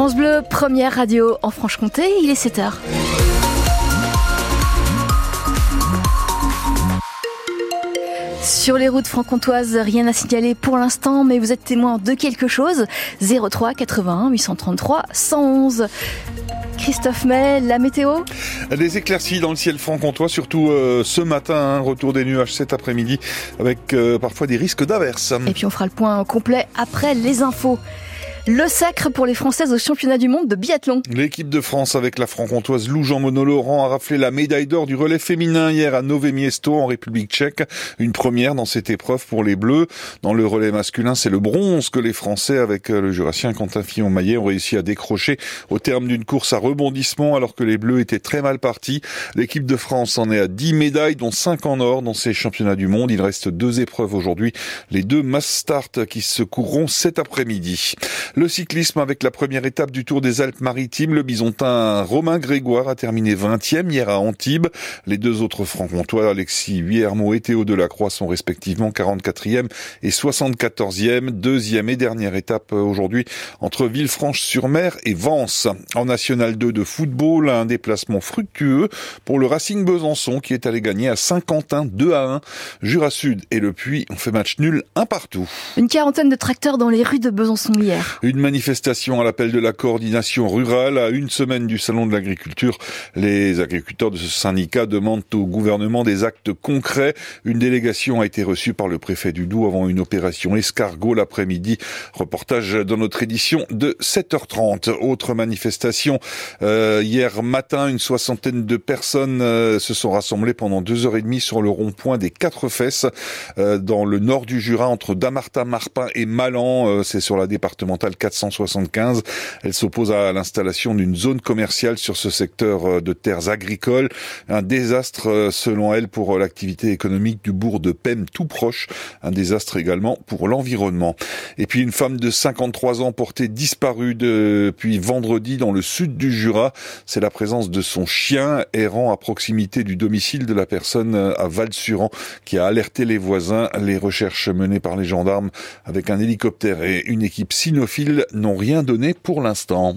France Bleu, première radio en Franche-Comté, il est 7h. Sur les routes franc-comtoises, rien à signaler pour l'instant, mais vous êtes témoin de quelque chose. 03 81 833 111. Christophe May, la météo? Des éclaircies dans le ciel franc-comtois, surtout euh, ce matin, hein, retour des nuages cet après-midi, avec euh, parfois des risques d'averses. Et puis on fera le point complet après les infos. Le sacre pour les Françaises au championnat du monde de biathlon. L'équipe de France avec la franc-comtoise Lou Jean Monod-Laurent a raflé la médaille d'or du relais féminin hier à Nové Miesto en République tchèque. Une première dans cette épreuve pour les Bleus. Dans le relais masculin, c'est le bronze que les Français avec euh, le jurassien Quentin Fillon-Maillet ont réussi à décrocher au terme d'une course à rebondissement alors que les Bleus étaient très mal partis. L'équipe de France en est à 10 médailles dont 5 en or dans ces championnats du monde. Il reste deux épreuves aujourd'hui. Les deux mass start qui se courront cet après-midi. Le cyclisme avec la première étape du Tour des Alpes-Maritimes, le bisontin Romain Grégoire a terminé 20e hier à Antibes. Les deux autres francs-comtois, Alexis Huillermo et Théo Delacroix sont respectivement 44e et 74e. Deuxième et dernière étape aujourd'hui entre Villefranche-sur-Mer et Vence. En National 2 de football, un déplacement fructueux pour le Racing Besançon qui est allé gagner à Saint-Quentin 2 à 1. Jura Sud et le Puy ont fait match nul un partout. Une quarantaine de tracteurs dans les rues de Besançon hier. Une manifestation à l'appel de la coordination rurale à une semaine du salon de l'agriculture. Les agriculteurs de ce syndicat demandent au gouvernement des actes concrets. Une délégation a été reçue par le préfet du Doubs avant une opération escargot l'après-midi. Reportage dans notre édition de 7h30. Autre manifestation euh, hier matin, une soixantaine de personnes euh, se sont rassemblées pendant deux heures et demie sur le rond-point des Quatre Fesses euh, dans le nord du Jura entre Damartin, Marpin et Malan. Euh, C'est sur la départementale 475. Elle s'oppose à l'installation d'une zone commerciale sur ce secteur euh, de terres agricoles. Un désastre euh, selon elle pour euh, l'activité économique du bourg de Pem tout proche. Un désastre également pour l'environnement. Et puis une femme de 53 ans portée disparue depuis vendredi dans le sud du Jura. C'est la présence de son chien errant à proximité du domicile de la personne à Val-Suran qui a alerté les voisins. Les recherches menées par les gendarmes avec un hélicoptère et une équipe cynophile n'ont rien donné pour l'instant.